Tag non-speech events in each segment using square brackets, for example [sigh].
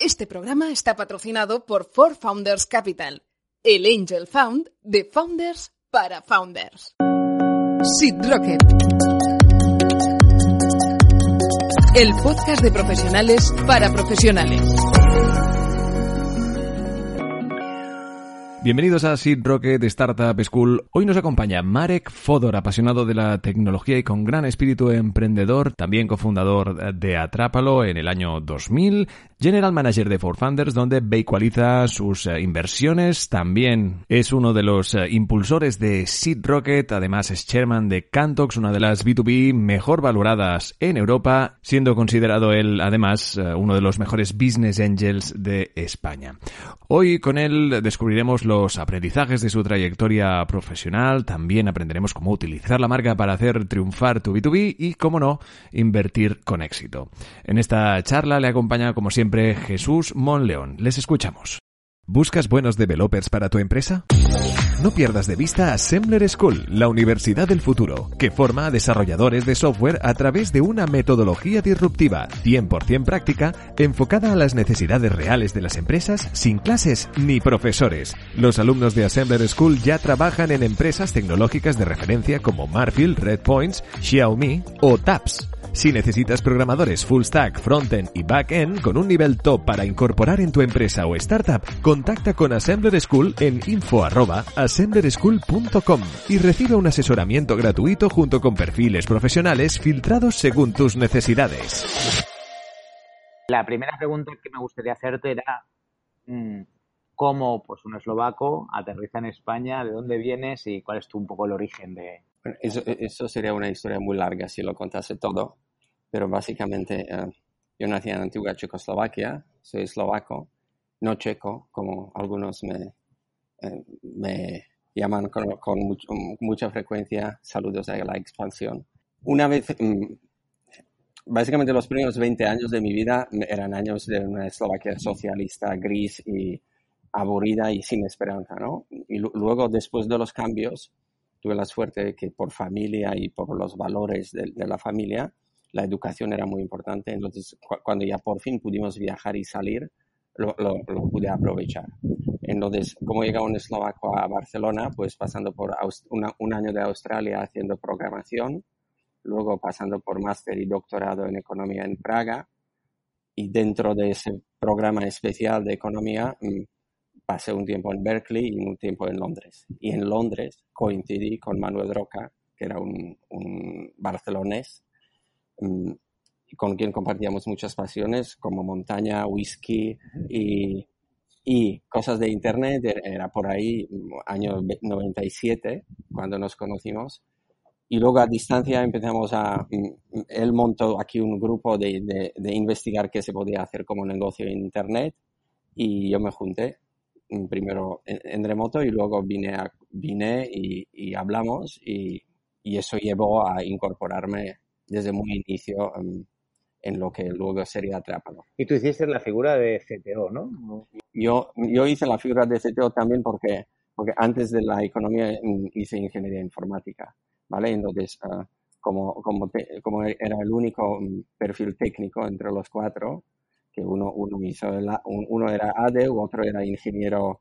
Este programa está patrocinado por Four Founders Capital, el Angel Found de Founders para Founders. Sid Rocket. El podcast de profesionales para profesionales. Bienvenidos a Seed Rocket Startup School. Hoy nos acompaña Marek Fodor, apasionado de la tecnología y con gran espíritu emprendedor, también cofundador de Atrápalo en el año 2000, General Manager de Founders, donde vehicualiza sus eh, inversiones. También es uno de los eh, impulsores de Seed Rocket, además es chairman de Cantox, una de las B2B mejor valoradas en Europa, siendo considerado él además eh, uno de los mejores business angels de España. Hoy con él descubriremos los aprendizajes de su trayectoria profesional, también aprenderemos cómo utilizar la marca para hacer triunfar tu B2B y, cómo no, invertir con éxito. En esta charla le acompaña, como siempre, Jesús Monleón. Les escuchamos. ¿Buscas buenos developers para tu empresa? No pierdas de vista Assembler School, la universidad del futuro, que forma a desarrolladores de software a través de una metodología disruptiva, 100% práctica, enfocada a las necesidades reales de las empresas, sin clases ni profesores. Los alumnos de Assembler School ya trabajan en empresas tecnológicas de referencia como Marfield, Redpoints, Xiaomi o TAPS. Si necesitas programadores full stack, frontend y backend con un nivel top para incorporar en tu empresa o startup, contacta con Assembler School en info@assemblerschool.com y recibe un asesoramiento gratuito junto con perfiles profesionales filtrados según tus necesidades. La primera pregunta que me gustaría hacerte era mm, cómo pues un eslovaco aterriza en España, de dónde vienes y cuál es tu un poco el origen de, eso, eso, sería una historia muy larga si lo contase todo pero básicamente eh, yo nací en antigua Checoslovaquia, soy eslovaco, no checo, como algunos me, eh, me llaman con, mucha frecuencia, saludos a la expansión. Una vez, mm, básicamente los primeros 20 años de mi vida eran años de una Eslovaquia socialista, gris y aburrida y sin esperanza, ¿no? Y luego, después de los cambios, tuve la suerte de que por familia y por los valores de la familia, la educación era muy importante. Entonces, cuando ya por fin pudimos viajar y salir, lo, pude aprovechar. Entonces, como llega un eslovaco a Barcelona, pues pasando por un año de Australia haciendo programación, luego pasando por máster y doctorado en economía en Praga, y dentro de ese programa especial de economía, mm, pasé un tiempo en Berkeley y un tiempo en Londres. Y en Londres coincidí con Manuel Roca, que era un, un barcelonés, Mm, con quien compartíamos muchas pasiones como montaña, whisky y, y cosas de internet. Era por ahí, mm, año 97, cuando nos conocimos. Y luego a distancia empezamos a... Mm, él montó aquí un grupo de, de, investigar qué se podía hacer como negocio en internet y yo me junté primero en, remoto y luego vine, a, vine y, y hablamos y, y, eso llevó a incorporarme desde muy inicio en lo que luego sería Atrápalo. Y tú hiciste la figura de CTO, ¿no? Yo, yo hice la figura de CTO también porque, porque antes de la economía mm, hice ingeniería informática, ¿vale? Entonces, ah, como, como, como era el único mm, perfil técnico entre los cuatro, que uno, uno, hizo uno era ADE, otro era ingeniero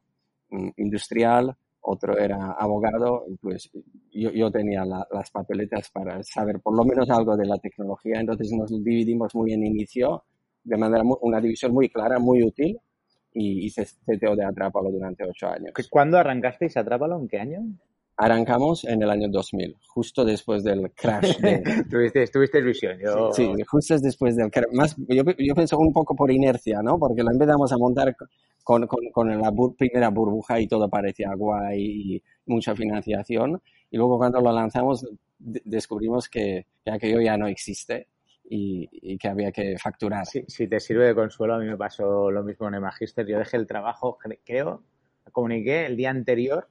mm, industrial, otro era abogado, pues yo, yo tenía las papeletas para saber por lo menos algo de la tecnología, entonces nos dividimos muy en inicio, de manera una división muy clara, muy útil, y hice CTO de Atrápalo durante ocho años. ¿Cuándo arrancasteis Atrápalo? ¿En qué año? Arrancamos en el año 2000, justo después del crash. De... [laughs] tuviste, tuviste ilusión. Yo... Sí, justo después del crash. Más, yo, yo pienso un poco por inercia, ¿no? Porque lo empezamos a montar con, con, con la primera burbuja y todo parecía guay y mucha financiación. Y luego cuando lo lanzamos descubrimos que, que aquello ya no existe y, que había que facturar. si te sirve de consuelo, a mí me pasó lo mismo en el Magister. Yo dejé el trabajo, creo, comuniqué el día anterior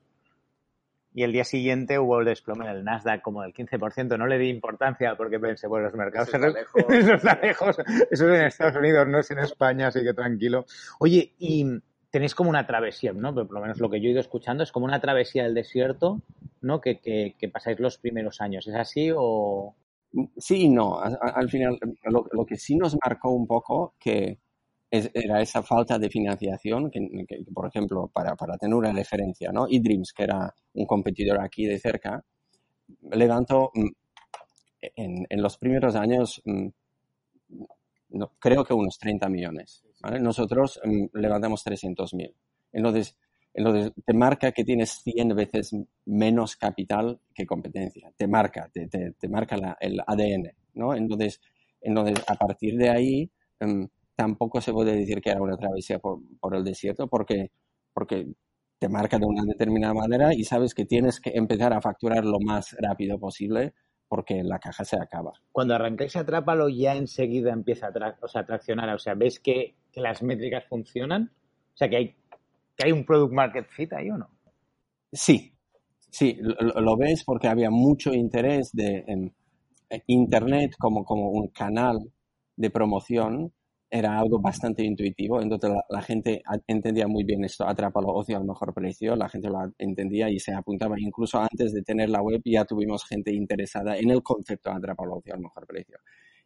y el día siguiente hubo el desplome en el Nasdaq como del 15%. No le di importancia porque pensé, bueno, los mercados [laughs] eso lejos. eso lejos. Eso es en Estados Unidos, no es en España, así que tranquilo. Oye, y tenéis como una travesía, ¿no? Pero por lo menos lo que yo he ido escuchando es como una travesía del desierto, ¿no? Que, que, que pasáis los primeros años. ¿Es así o...? Sí y no. Al, final, lo, lo, que sí nos marcó un poco que era esa falta de financiación, que, por ejemplo, para, para, tener una referencia, ¿no? eDreams, que era un competidor aquí de cerca, levantó mm, en, en los primeros años, mm, no, creo que unos 30 millones. ¿vale? Nosotros mm, levantamos 300 mil. Entonces, entonces, te marca que tienes 100 veces menos capital que competencia. Te marca, te, te, te marca la, el ADN, ¿no? Entonces, entonces, a partir de ahí, tampoco se puede decir que era una travesía por, el desierto porque, porque te marca de una determinada manera y sabes que tienes que empezar a facturar lo más rápido posible porque la caja se acaba. Cuando arrancáis Atrápalo ya enseguida empieza a, o sea, traccionar, o sea, ¿ves que, las métricas funcionan? O sea, que hay, que hay un product market fit ahí o no? Sí, sí, lo, ves porque había mucho interés de en, Internet como, como un canal de promoción era algo bastante intuitivo, entonces la, gente entendía muy bien esto, atrápalo ocio al mejor precio, la gente lo entendía y se apuntaba, incluso antes de tener la web ya tuvimos gente interesada en el concepto atrápalo ocio al mejor precio.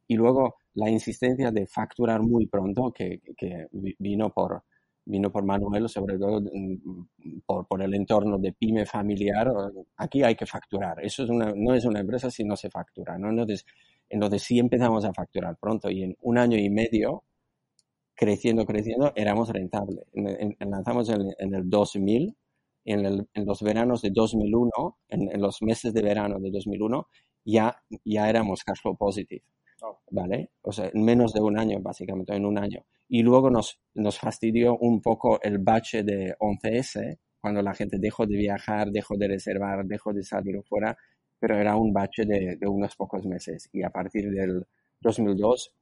Y luego la insistencia de facturar muy pronto, que, que vino por, vino por Manuel, sobre todo mm, por, por, el entorno de pyme familiar. Aquí hay que facturar. Eso es una, no es una empresa si no se factura. ¿no? Entonces, entonces sí empezamos a facturar pronto y en un año y medio creciendo, creciendo, éramos rentables. lanzamos en, el 2000, en, el, en, los veranos de 2001, en, los meses de verano de 2001, ya, ya éramos cash flow positive. Oh. ¿Vale? O sea, en menos de un año, básicamente, en un año. Y luego nos, nos fastidió un poco el bache de 11S, cuando la gente dejó de viajar, dejó de reservar, dejó de salir fuera, pero era un bache de, de unos pocos meses. Y a partir del 2002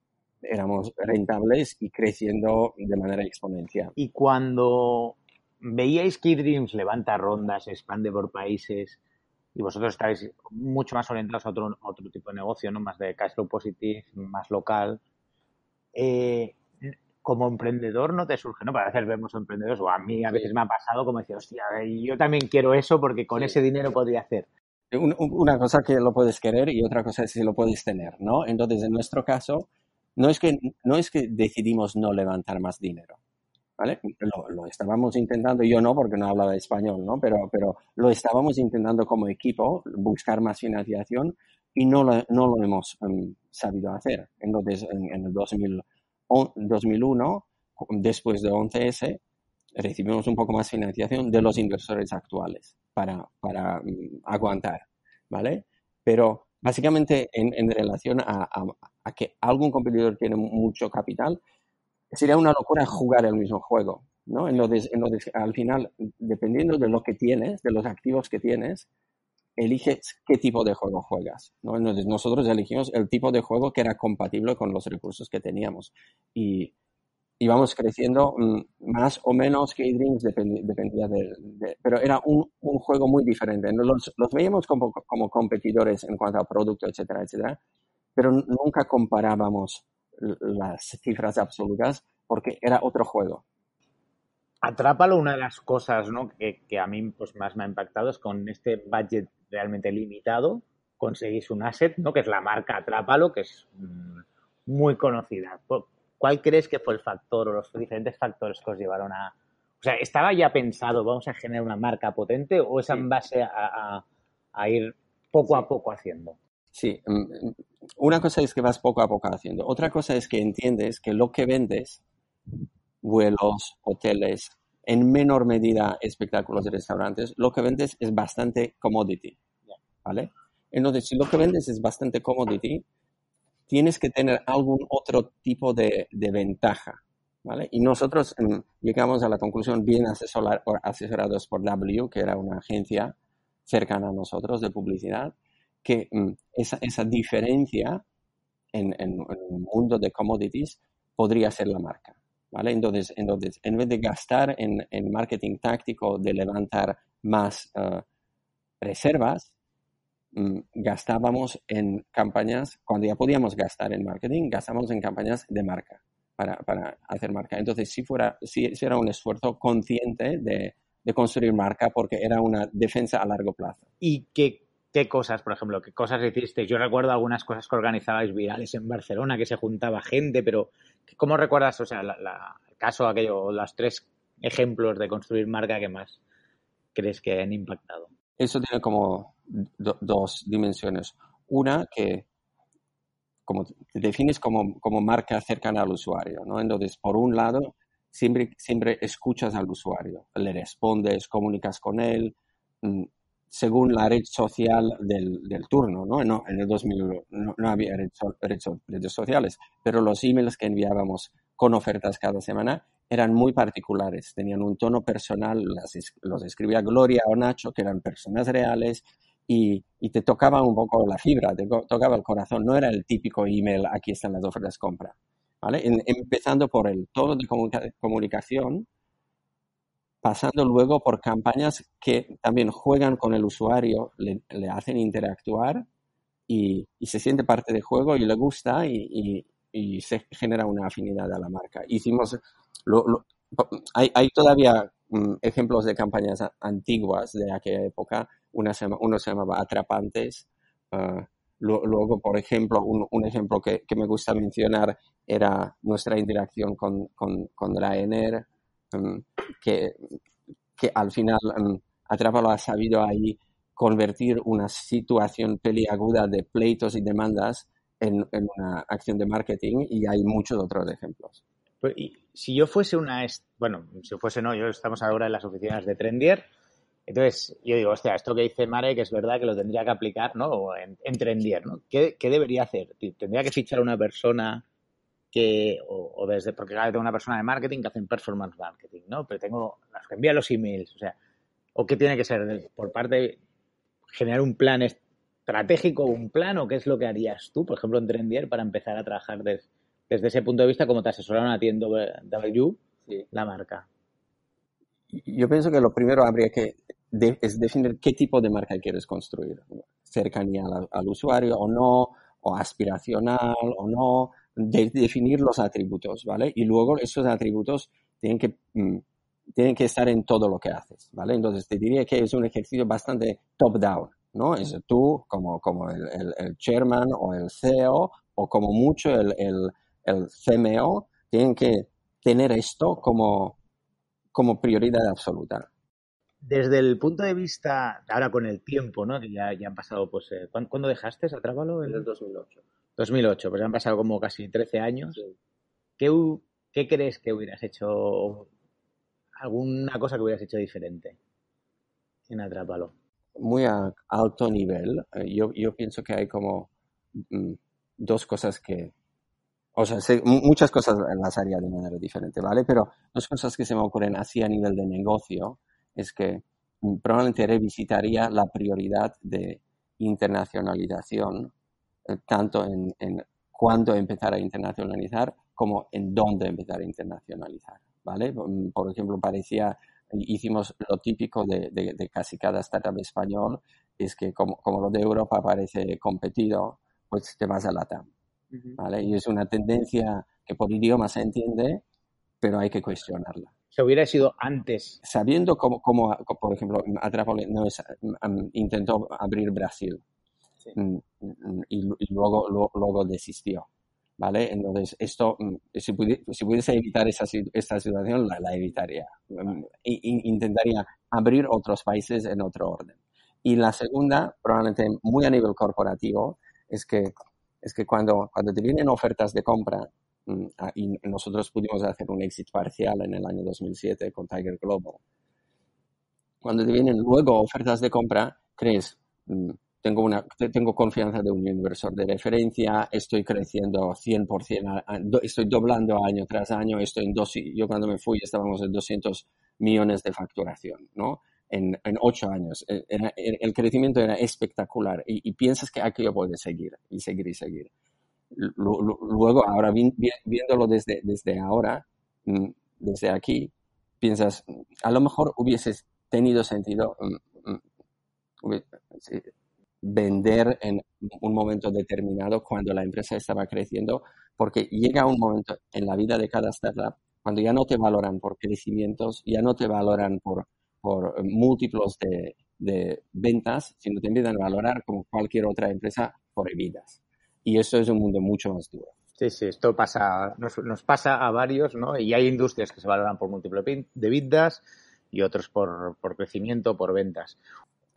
éramos rentables y creciendo de manera exponencial. Y cuando veíais que Dreams levanta rondas, expande por países y vosotros estáis mucho más orientados a otro, otro tipo de negocio, ¿no? más de cash flow positive, más local, eh, como emprendedor no te surge, ¿no? Para veces vemos emprendedores, o a mí a veces me ha pasado como decir, hostia, yo también quiero eso porque con ese dinero podría hacer. Una cosa que lo puedes querer y otra cosa es si lo puedes tener, ¿no? Entonces, en nuestro caso, no es que, no es que decidimos no levantar más dinero. ¿Vale? Lo, estábamos intentando, yo no porque no hablaba español, ¿no? Pero, pero lo estábamos intentando como equipo, buscar más financiación y no lo, no lo hemos em, sabido hacer. Entonces, en, en el 2000, 2001, después de 11S, recibimos un poco más financiación de los inversores actuales para, para mm, aguantar, ¿vale? Pero básicamente en, en relación a, que algún competidor tiene mucho capital, sería una locura jugar el mismo juego. ¿no? Entonces, entonces, al final, dependiendo de lo que tienes, de los activos que tienes, eliges qué tipo de juego juegas. ¿no? Nosotros elegimos el tipo de juego que era compatible con los recursos que teníamos. Y íbamos creciendo mm, más o menos que Dreams, dependía de, Pero era un, un, juego muy diferente. Los, los veíamos como, como competidores en cuanto a producto, etcétera, etcétera pero nunca comparábamos las cifras absolutas porque era otro juego. Atrápalo, una de las cosas ¿no? que, que, a mí pues, más me ha impactado es con este budget realmente limitado, conseguís un asset, ¿no? que es la marca Atrápalo, que es mm, muy conocida. ¿Cuál crees que fue el factor o los diferentes factores que os llevaron a... O sea, ¿estaba ya pensado, vamos a generar una marca potente o es en base a, a, ir poco a poco haciendo? Sí, mm, una cosa es que vas poco a poco haciendo. Otra cosa es que entiendes que lo que vendes, vuelos, hoteles, en menor medida espectáculos de restaurantes, lo que vendes es bastante commodity. ¿Vale? Entonces, si lo que vendes es bastante commodity, tienes que tener algún otro tipo de, ventaja. ¿Vale? Y nosotros llegamos a la conclusión, bien asesorados por W, que era una agencia cercana a nosotros de publicidad, que mm, esa, esa, diferencia en, en, un mundo de commodities podría ser la marca. ¿vale? Entonces, entonces en vez de gastar en, en marketing táctico, de levantar más uh, reservas, um, gastábamos en campañas, cuando ya podíamos gastar en marketing, gastábamos en campañas de marca. Para, para hacer marca. Entonces, si fuera, si, si era un esfuerzo consciente de, de construir marca porque era una defensa a largo plazo. ¿Y qué, qué cosas, por ejemplo, qué cosas hiciste? Yo recuerdo algunas cosas que organizabais virales en Barcelona, que se juntaba gente, pero ¿cómo recuerdas, o sea, el caso aquello, los tres ejemplos de construir marca que más crees que han impactado? Eso tiene como do, dos dimensiones. Una que como te defines como, como marca cercana al usuario, ¿no? Entonces, por un lado, siempre, siempre escuchas al usuario, le respondes, comunicas con él, mm, según la red social del, del turno, ¿no? ¿no? En el 2000 no, no había red, red, redes sociales, pero los emails que enviábamos con ofertas cada semana eran muy particulares, tenían un tono personal, las, los escribía Gloria o Nacho, que eran personas reales, y, y, te tocaba un poco la fibra, te tocaba el corazón, no era el típico email, aquí están las ofertas compra. ¿vale? En, empezando por el tono de comunica comunicación, pasando luego por campañas que también juegan con el usuario, le, hacen interactuar y, se siente parte del juego y le gusta y, se genera una afinidad a la marca. Hicimos, hay, todavía um, ejemplos de campañas antiguas de aquella época, una se, uno se llamaba Atrapantes, uh, Luego, por ejemplo, un, ejemplo que, me gusta mencionar era nuestra interacción con, con, con um, que, que, al final um, ha sabido ahí convertir una situación peliaguda de pleitos y demandas en, en, una acción de marketing y hay muchos otros ejemplos. Pues, y si yo fuese una, bueno, si fuese no, yo estamos ahora en las oficinas de Trendier, entonces, yo digo, hostia, esto que dice Marek es verdad que lo tendría que aplicar, ¿no? En, en Trendier, ¿no? ¿Qué, ¿Qué, debería hacer? ¿Tendría que fichar a una persona que, o, o, desde, porque claro, tengo una persona de marketing que hacen performance marketing, ¿no? Pero tengo las que envían los emails, o sea, ¿o qué tiene que ser por parte, generar un plan estratégico, un plan, o qué es lo que harías tú, por ejemplo, en Trendier para empezar a trabajar des, desde ese punto de vista, como te asesoraron a ti en W, sí. la marca? Yo pienso que lo primero habría que de, es definir qué tipo de marca quieres construir. Cercanía al, al usuario o no, o aspiracional o no, de, definir los atributos, ¿vale? Y luego esos atributos tienen que, mm, tienen que estar en todo lo que haces, ¿vale? Entonces te diría que es un ejercicio bastante top-down, ¿no? Es tú como, como el, el, el, chairman o el CEO o como mucho el, el, el CMO tienen que tener esto como, como prioridad absoluta desde el punto de vista, ahora con el tiempo, ¿no? Que ya, ya han pasado, pues, eh, ¿cuándo, ¿cuándo, dejaste a Trábalo? En el 2008. 2008, pues ya han pasado como casi 13 años. Sí. ¿Qué, ¿Qué, crees que hubieras hecho, alguna cosa que hubieras hecho diferente en Atrápalo? Muy a alto nivel. Eh, yo, yo pienso que hay como mm, dos cosas que, o sea, sé, muchas cosas las haría de manera diferente, ¿vale? Pero dos cosas que se me ocurren así a nivel de negocio es que mm, probablemente revisitaría la prioridad de internacionalización, tanto en, en cuándo empezar a internacionalizar como en dónde empezar a internacionalizar. ¿vale? Mm, por ejemplo, parecía, hicimos lo típico de, de, de casi cada startup español, es que como, como, lo de Europa parece competido, pues te vas a la TAM. ¿vale? Y es una tendencia que por idioma se entiende, pero hay que cuestionarla se hubiera sido antes. Sabiendo cómo, cómo por ejemplo, Atrápalo no es, um, intentó abrir Brasil sí. um, y, y, luego, luego desistió. ¿Vale? Entonces, esto, mm, si, pudiese, si pudiese evitar esa, esta situación, la, la evitaría. Um, intentaría abrir otros países en otro orden. Y la segunda, probablemente muy a nivel corporativo, es que, es que cuando, cuando te vienen ofertas de compra, Mm, y nosotros pudimos hacer un exit parcial en el año 2007 con Tiger Global. Cuando te vienen luego ofertas de compra, crees, mm, tengo, una, tengo confianza de un inversor de referencia, estoy creciendo 100%, estoy doblando año tras año, estoy en dos, yo cuando me fui estábamos en 200 millones de facturación, ¿no? En, en ocho años. E, el crecimiento era espectacular y, y piensas que aquello puede seguir y seguir y seguir. luego, ahora viéndolo desde, desde ahora, mm, desde aquí, piensas, a lo mejor hubieses tenido sentido mm, mm, vender en un momento determinado cuando la empresa estaba creciendo, porque llega un momento en la vida de cada startup cuando ya no te valoran por crecimientos, ya no te valoran por, por múltiplos de, de ventas, sino te empiezan a valorar como cualquier otra empresa por vidas. Y eso es un mundo mucho más duro. Sí, sí, esto pasa, nos, pasa a varios, ¿no? Y hay industrias que se valoran por múltiples de vidas y otros por, por crecimiento, por ventas.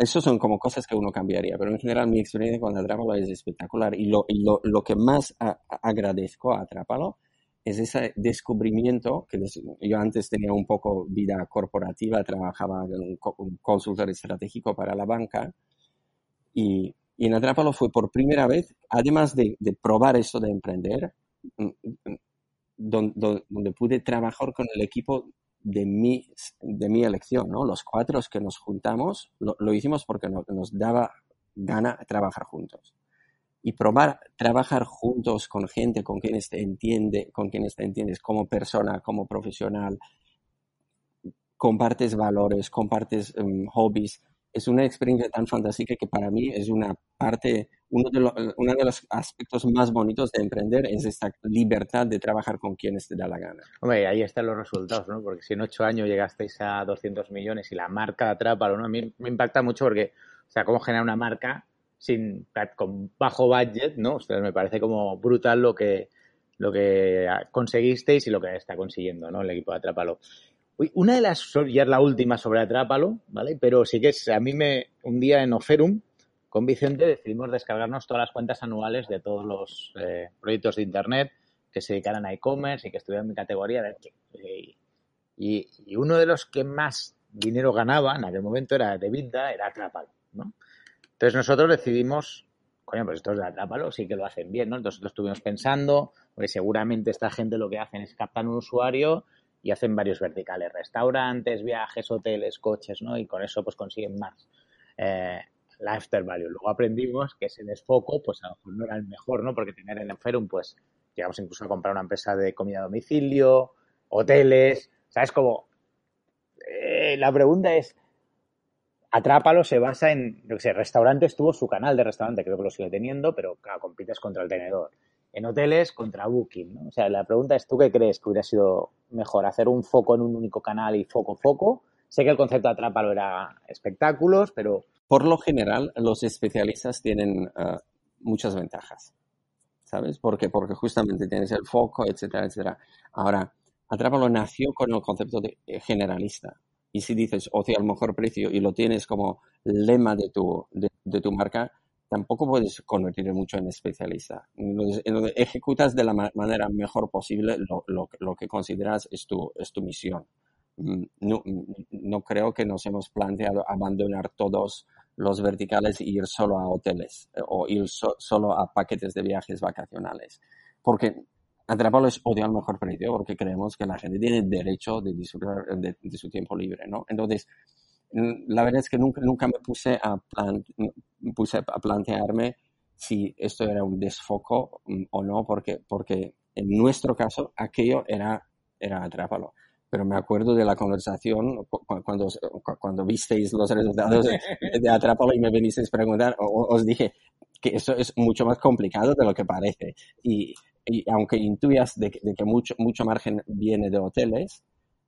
Eso son como cosas que uno cambiaría, pero en general mi experiencia con Atrápalo es espectacular y lo, lo, lo que más agradezco a Atrápalo es ese descubrimiento que yo antes tenía un poco vida corporativa, trabajaba en un consultor estratégico para la banca y, y en Atrápalo fue por primera vez, además de, probar eso de emprender, mm, mm, donde, pude trabajar con el equipo de mi, de mi elección, ¿no? Los cuatro que nos juntamos, lo, lo hicimos porque nos, daba gana trabajar juntos y probar trabajar juntos con gente con quienes te entiende, con quienes te entiendes como persona, como profesional, compartes valores, compartes um, hobbies. Es una experiencia tan fantástica que para mí es una parte, uno de, los, uno de los aspectos más bonitos de emprender es esta libertad de trabajar con quienes te da la gana. Hombre, ahí están los resultados, ¿no? Porque si en ocho años llegasteis a 200 millones y la marca atrapa, ¿no? A mí me impacta mucho porque, o sea, cómo generar una marca sin, con bajo budget, ¿no? O me parece como brutal lo que, lo que conseguisteis y lo que está consiguiendo, ¿no? El equipo de Atrápalo. una de las, ya es la última sobre Atrápalo, ¿vale? Pero sí que es, a mí me, un día en Oferum, con Vicente decidimos descargarnos todas las cuentas anuales de todos los eh, proyectos de Internet que se dedicaran a e-commerce y que estuvieran en mi categoría. De, y, uno de los que más dinero ganaba en aquel momento era de Vida, era Atrápalo, ¿no? Entonces nosotros decidimos, coño, pues estos de Atrápalo sí que lo hacen bien, ¿no? Entonces nosotros estuvimos pensando, porque seguramente esta gente lo que hacen es captar un usuario y hacen varios verticales, restaurantes, viajes, hoteles, coches, ¿no? Y con eso pues consiguen más eh, lifestyle value. Luego aprendimos que ese desfoco pues a lo mejor no era el mejor, ¿no? Porque tener en Enferum pues llegamos incluso a comprar una empresa de comida a domicilio, hoteles, ¿sabes? Como eh, la pregunta es, Atrápalo se basa en, qué sé, restaurantes tuvo su canal de restaurante, creo que lo sigue teniendo, pero compites contra el tenedor. En hoteles, contra Booking, ¿no? O sea, la pregunta es, ¿tú qué crees que hubiera sido mejor? ¿Hacer un foco en un único canal y foco, foco? Sé que el concepto de Atrápalo era espectáculos, pero... Por lo general, los especialistas tienen uh, muchas ventajas, ¿sabes? Porque, porque justamente tienes el foco, etcétera, etcétera. Ahora, Atrápalo nació con el concepto de eh, generalista. Y si dices ocio al mejor precio y lo tienes como lema de tu, de, tu marca, tampoco puedes convertir mucho en especialista. ejecutas de la manera mejor posible lo, lo, que consideras es tu, es tu misión. Mm, no, no, creo que nos hemos planteado abandonar todos los verticales e ir solo a hoteles eh, o ir solo a paquetes de viajes vacacionales. Porque Atrápalo es odio al mejor precio porque creemos que la gente tiene derecho de disfrutar de, su tiempo libre, ¿no? Entonces, mm, la verdad es que nunca, nunca me puse a, puse a plantearme si esto era un desfoco mm, o no, porque, porque en nuestro caso aquello era, era Atrápalo. Pero me acuerdo de la conversación cuando, cuando visteis los resultados de, de Atrápalo y me venisteis a preguntar, os dije que eso es mucho más complicado de lo que parece. Y, y aunque intuyas de, que mucho, mucho margen viene de hoteles,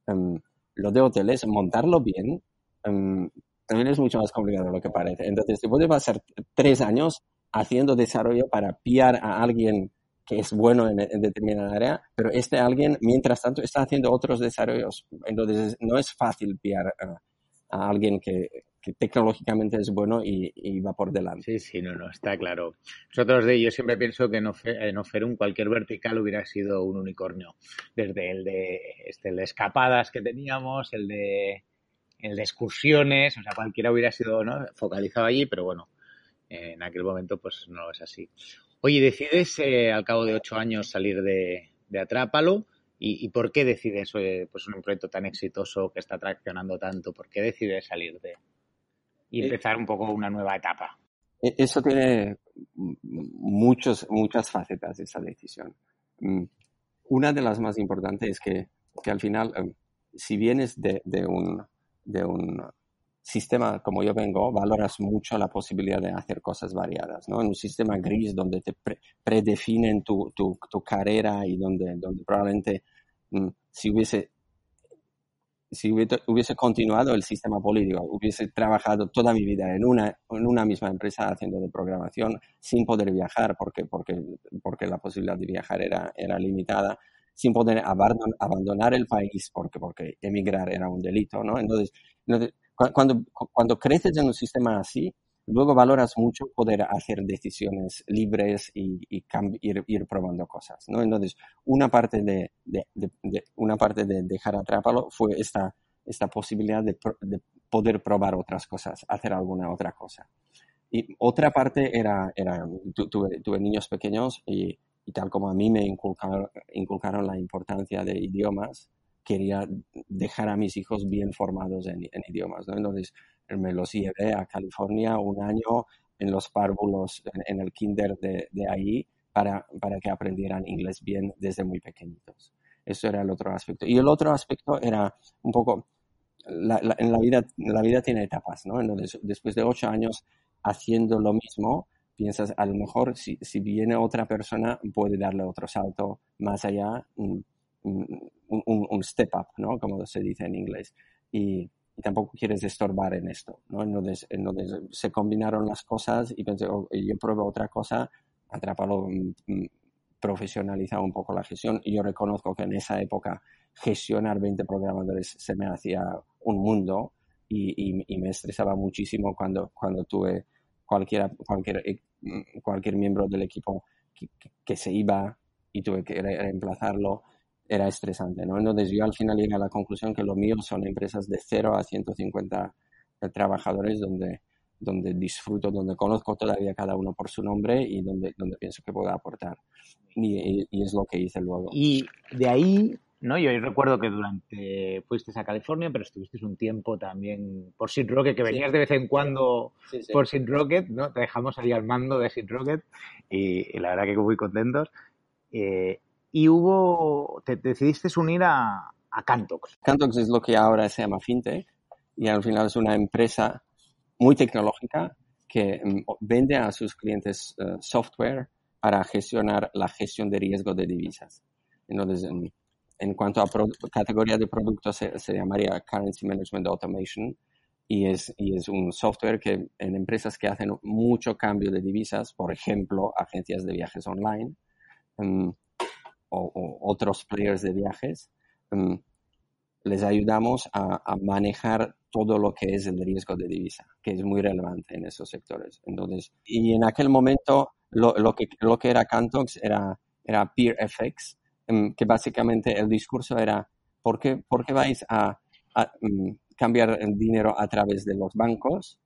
um, lo de hoteles, montarlo bien, um, también es mucho más complicado de lo que parece. Entonces, te puede pasar tres años haciendo desarrollo para pillar a alguien que es bueno en, determinada área, pero este alguien, mientras tanto, está haciendo otros desarrollos. Entonces, no es fácil pillar a alguien que, que tecnológicamente es bueno y, va por delante. Sí, sí, no, no, está claro. Nosotros de yo siempre pienso que en Oferum cualquier vertical hubiera sido un unicornio. Desde el de, este, el de escapadas que teníamos, el de, el de excursiones, o sea, cualquiera hubiera sido ¿no? focalizado allí, pero bueno, en aquel momento pues no es así. Oye, decides eh, al cabo de ocho años salir de, de Atrápalo. ¿Y, por qué decides, eh, pues un proyecto tan exitoso que está traccionando tanto, por qué decides salir de, y eh, empezar un poco una nueva etapa. e, eso tiene muchos, muchas facetas esa decisión. Mm, una de las más importantes es que, que al final, em, si vienes de, de, un, de un sistema como yo vengo, valoras mucho la posibilidad de hacer cosas variadas, ¿no? En un sistema gris donde te predefinen tu, tu, tu, carrera y donde, donde probablemente mm, si hubiese si hubiese, continuado el sistema político, hubiese trabajado toda mi vida en una, en una misma empresa haciendo de programación sin poder viajar porque, porque, porque la posibilidad de viajar era, era limitada, sin poder abandonar el país porque, porque emigrar era un delito, ¿no? Entonces, cuando, cuando creces en un sistema así, luego valoras mucho poder hacer decisiones libres y, ir, ir, probando cosas, ¿no? Entonces, una parte de, de, de, una parte de dejar Atrápalo fue esta, esta posibilidad de, poder probar otras cosas, hacer alguna otra cosa. Y otra parte era, era tuve, tuve niños pequeños y, y, tal como a mí me inculcaron, inculcaron la importancia de idiomas, quería dejar a mis hijos bien formados en, en idiomas, ¿no? Entonces, me los llevé a California un año en los párvulos, en, el kinder de, de ahí, para, para, que aprendieran inglés bien desde muy pequeñitos. Eso era el otro aspecto. Y el otro aspecto era un poco, la, en la vida, la vida tiene etapas, ¿no? Entonces, después de ocho años haciendo lo mismo, piensas, a lo mejor si, si viene otra persona, puede darle otro salto más allá, un, step up, ¿no? Como se dice en inglés. Y, tampoco quieres estorbar en esto, ¿no? Entonces, entonces se combinaron las cosas y pensé, oh, yo pruebo otra cosa, Atrápalo mm, mm, profesionaliza un poco la gestión y yo reconozco que en esa época gestionar 20 programadores se me hacía un mundo y, me estresaba muchísimo cuando, cuando tuve cualquiera, cualquier, eh, mm, cualquier miembro del equipo que se iba y tuve que reemplazarlo era estresante, ¿no? Entonces yo al final llegué a la conclusión que lo mío son empresas de 0 a 150 trabajadores donde, donde disfruto, donde conozco todavía cada uno por su nombre y donde, donde pienso que puedo aportar. Y, y, es lo que hice luego. Y de ahí, ¿no? Yo recuerdo que durante fuiste a California, pero estuviste un tiempo también por Sid Rocket, que venías de vez en cuando por Sid Rocket, ¿no? Te dejamos ahí al mando de Sid Rocket y, la verdad que muy contentos. Eh, y hubo, te, decidiste unir a, a Cantox. Cantox es lo que ahora se llama FinTech y al final es una empresa muy tecnológica que mm, vende a sus clientes eh, software para gestionar la gestión de riesgo de divisas. Entonces, en, cuanto a categoría de productos, se, se, llamaría Currency Management Automation y es, y es un software que en empresas que hacen mucho cambio de divisas, por ejemplo, agencias de viajes online, mm, o, otros players de viajes, mm, les ayudamos a, manejar todo lo que es el riesgo de divisa, que es muy relevante en esos sectores. Entonces, y en aquel momento lo, lo, que, lo que era Cantox era, era Peer FX, mm, que básicamente el discurso era, ¿por qué, por qué vais a, a mm, cambiar el dinero a través de los bancos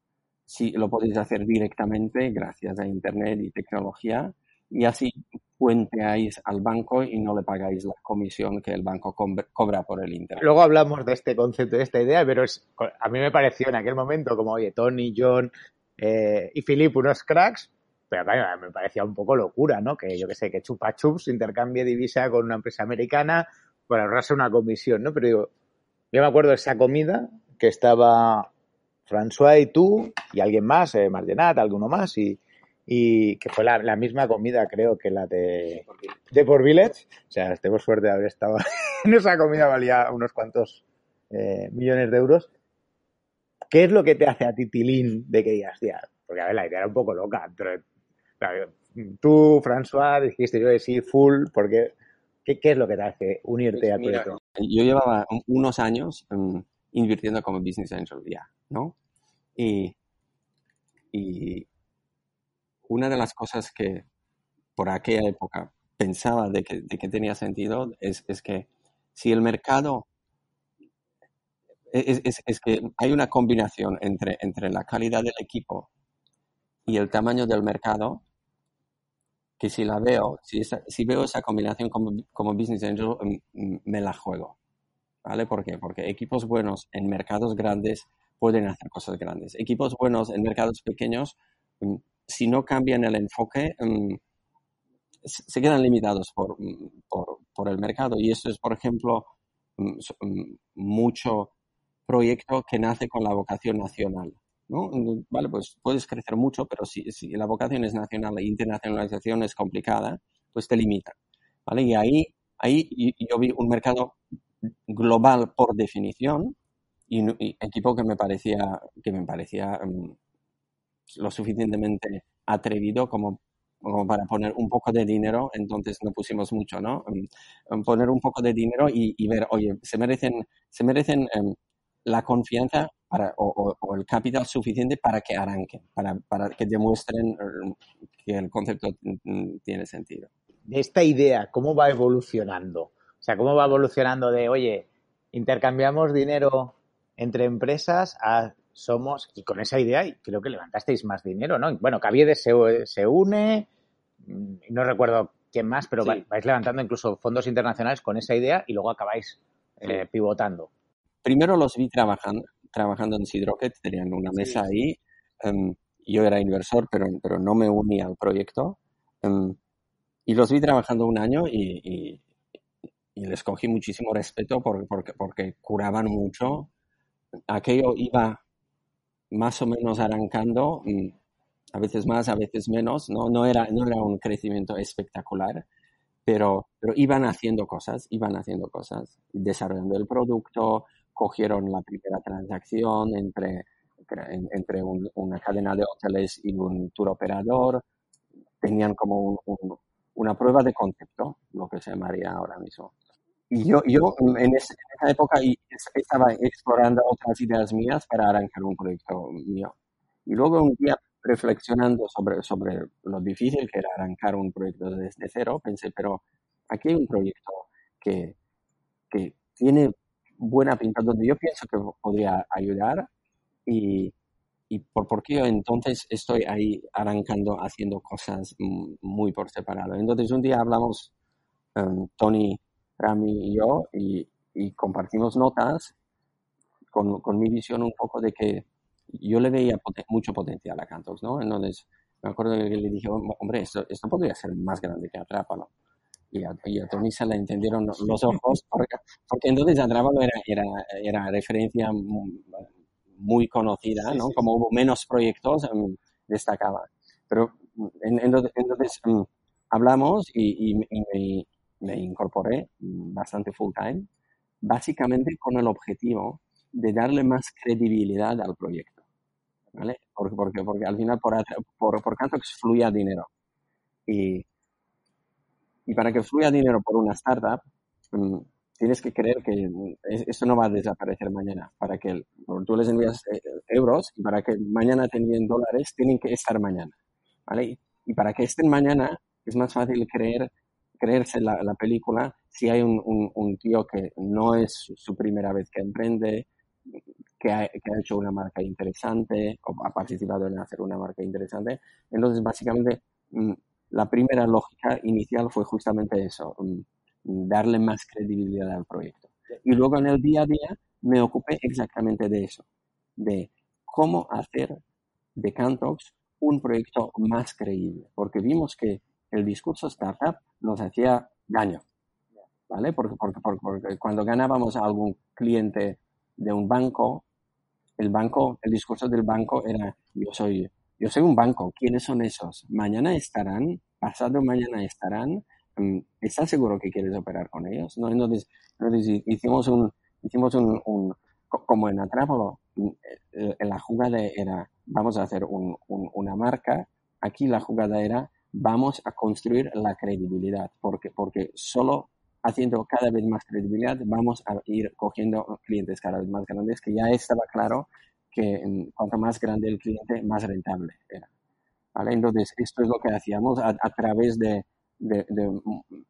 si lo podéis hacer directamente gracias a Internet y tecnología? y así puenteáis al banco y no le pagáis la comisión que el banco cobra por el interés. Luego hablamos de este concepto, de esta idea, pero es, a mí me pareció en aquel momento como, oye, Tony, John eh, y Philip unos cracks, pero me parecía un poco locura, ¿no? Que yo que sé, que Chupa Chups intercambie divisa con una empresa americana para ahorrarse una comisión, ¿no? Pero digo, yo me acuerdo de esa comida que estaba François y tú y alguien más, eh, Margenat, alguno más, y, y que fue la, la, misma comida, creo, que la de, de por Village. O sea, tengo suerte de haber estado [laughs] en esa comida, valía unos cuantos eh, millones de euros. ¿Qué es lo que te hace a ti, Tilín, de que digas, tía? Porque, a ver, la idea era un poco loca. Pero, tú, François, dijiste yo de sí, full, porque ¿qué, ¿qué, es lo que te hace unirte pues, al proyecto? Yo llevaba unos años um, invirtiendo como business angel ya, ¿no? Y, y una de las cosas que por aquella época pensaba de que, de que tenía sentido es, es, que si el mercado, es, es, es, que hay una combinación entre, entre la calidad del equipo y el tamaño del mercado, que si la veo, si, si veo esa combinación como, como Business Angel, mm, me la juego. ¿Vale? ¿Por qué? Porque equipos buenos en mercados grandes pueden hacer cosas grandes. Equipos buenos en mercados pequeños mm, si no cambian el enfoque, mm, se quedan limitados por, por, el mercado. Y eso es, por ejemplo, mucho proyecto que nace con la vocación nacional. ¿no? Vale, pues puedes crecer mucho, pero si, la vocación es nacional e internacionalización es complicada, pues te limita. ¿vale? Y ahí, ahí yo vi un mercado global por definición y, equipo que me parecía, que me parecía mm, lo suficientemente atrevido como, como, para poner un poco de dinero, entonces no pusimos mucho, ¿no? Mm, poner un poco de dinero y, ver, oye, se merecen, se merecen em, la confianza para, o, el capital suficiente para que arranquen, para, para que demuestren mm, que el concepto tiene sentido. De esta idea, ¿cómo va evolucionando? O sea, ¿cómo va evolucionando de, oye, intercambiamos dinero entre empresas a somos, y con esa idea, creo que levantasteis más dinero, ¿no? Bueno, Caviedes se, se une, mm, no recuerdo quién más, pero vais levantando incluso fondos internacionales con esa idea y luego acabáis eh, pivotando. Primero los vi trabajando, trabajando en Seedrocket, tenían una mesa ahí. Em, yo era inversor, pero, pero no me uní al proyecto. Em, y los vi trabajando un año y, y, y les cogí muchísimo respeto porque, porque, porque curaban mucho. Aquello iba más o menos arrancando, mm, a veces más, a veces menos, no, no, era, no era un crecimiento espectacular, pero, pero iban haciendo cosas, iban haciendo cosas, desarrollando el producto, cogieron la primera transacción entre, entre una cadena de hoteles y un tour operador, tenían como una prueba de concepto, lo que se llamaría ahora mismo. Y yo, yo en, esa época estaba explorando otras ideas mías para arrancar un proyecto mío. Y luego un día reflexionando sobre, sobre lo difícil que era arrancar un proyecto desde cero, pensé, pero aquí hay un proyecto que, que tiene buena pinta, donde yo pienso que podría ayudar y, y por, por qué entonces estoy ahí arrancando, haciendo cosas muy por separado. Entonces un día hablamos, um, Tony Rami y yo, y, compartimos notas con, con, mi visión un poco de que yo le veía mucho potencial a Cantos, ¿no? Entonces, me acuerdo que le dije, hombre, esto, esto podría ser más grande que Atrápalo. Y a, y a Tony se le entendieron los ojos, porque, porque entonces Atrápalo era, era, era referencia muy conocida, ¿no? Como hubo menos proyectos, um, destacaba. Pero entonces, entonces um, hablamos y, y, y, me incorporé bastante full time, básicamente con el objetivo de darle más credibilidad al proyecto. ¿Vale? Porque, porque, porque al final por, por, por tanto fluya dinero. Y, y para que fluya dinero por una startup, mm, tienes que creer que eso no va a desaparecer mañana. Para que tú les envías eh, euros y para que mañana te envíen dólares, tienen que estar mañana. ¿vale? Y para que estén mañana, es más fácil creer creerse la, la película si hay un, un, tío que no es su primera vez que emprende, que ha, que ha, hecho una marca interesante o ha participado en hacer una marca interesante. Entonces, básicamente, mm, la primera lógica inicial fue justamente eso, mm, darle más credibilidad al proyecto. Y luego en el día a día me ocupé exactamente de eso, de cómo hacer de Cantox un proyecto más creíble, porque vimos que el discurso startup nos hacía daño, ¿vale? Porque, porque, porque, cuando ganábamos a algún cliente de un banco, el banco, el discurso del banco era, yo soy, yo soy un banco, ¿quiénes son esos? Mañana estarán, pasado mañana estarán, mm, ¿estás seguro que quieres operar con ellos? ¿No? Entonces, entonces hicimos un, hicimos un, un como en Atrápalo, mm, eh, la jugada era, vamos a hacer un, una marca, aquí la jugada era, vamos a construir la credibilidad, porque, porque solo haciendo cada vez más credibilidad vamos a ir cogiendo clientes cada vez más grandes, que ya estaba claro que cuanto más grande el cliente, más rentable era. ¿Vale? Entonces, esto es lo que hacíamos a, través de, de,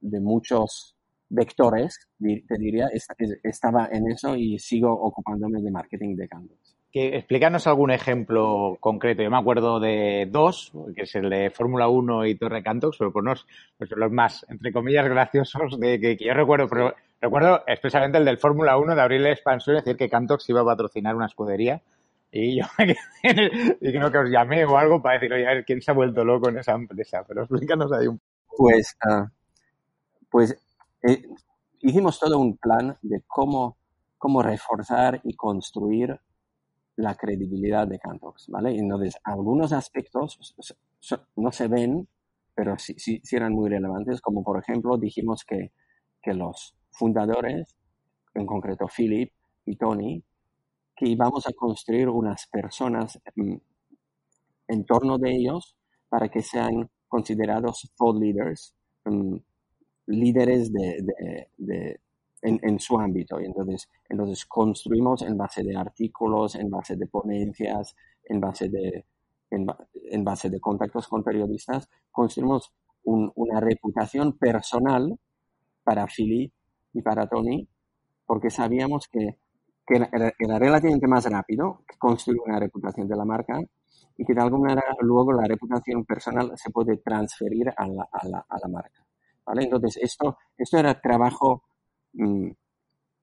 de, muchos vectores, te diría, estaba en eso y sigo ocupándome de marketing de cambios explícanos algún ejemplo concreto. Yo me acuerdo de dos, que es el de Fórmula 1 y Torre Cantox, pero por unos, pues los más, entre comillas, graciosos de que, yo recuerdo, pero recuerdo expresamente el del Fórmula 1 de abrir la expansión decir que Cantox iba a patrocinar una escudería. Y yo y creo que os llamé o algo para decir, oye, a ver, ¿quién se ha vuelto loco en esa empresa? Pero explícanos ahí un Pues, uh, pues eh, hicimos todo un plan de cómo, cómo reforzar y construir la credibilidad de Cantox, ¿vale? Entonces, algunos aspectos no se ven, pero sí, sí, eran muy relevantes, como por ejemplo dijimos que, que los fundadores, en concreto Philip y Tony, que íbamos a construir unas personas mm, en torno de ellos para que sean considerados thought leaders, mm, líderes de, de, en, en, su ámbito. Entonces, entonces construimos en base de artículos, en base de ponencias, en base de, en, base de contactos con periodistas, construimos una reputación personal para Philly y para Tony, porque sabíamos que, que era, era, relativamente más rápido construir una reputación de la marca y que de alguna manera luego la reputación personal se puede transferir a la, a la, a la marca. ¿vale? Entonces, esto, esto era trabajo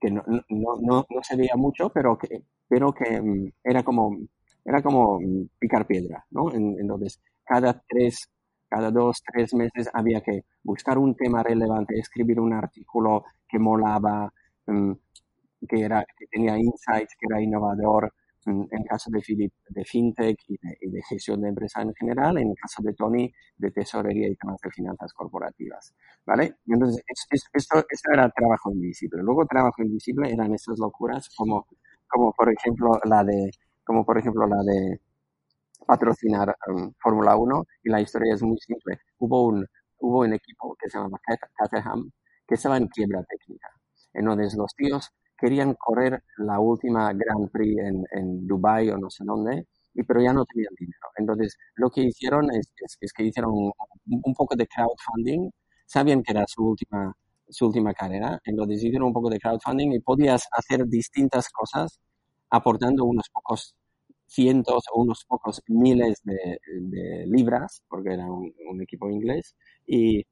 que no, no, no, no, se veía mucho, pero que, pero que mmm, era como, era como mm, picar piedra, ¿no? Entonces, cada tres, cada dos, tres meses había que buscar un tema relevante, escribir un artículo que molaba, mmm, que, era, que tenía insights, que era innovador, en caso de de fintech y de, gestión de empresa en general, en el caso de Tony de tesorería y temas de finanzas corporativas, ¿vale? Entonces, esto, esto era trabajo invisible. Luego, trabajo invisible eran esas locuras como, como por ejemplo la de, como por ejemplo la de patrocinar um, Fórmula 1 y la historia es muy simple. Hubo un, hubo un equipo que se llama Caterham que estaba en quiebra técnica. Entonces los tíos querían correr la última Grand Prix en, en Dubai o no sé dónde, y, pero ya no tenían dinero. Entonces, lo que hicieron es, es, que hicieron un, un, poco de crowdfunding, sabían que era su última, su última carrera, entonces hicieron un poco de crowdfunding y podías hacer distintas cosas aportando unos pocos cientos o unos pocos miles de, de libras, porque era un, un equipo inglés, y,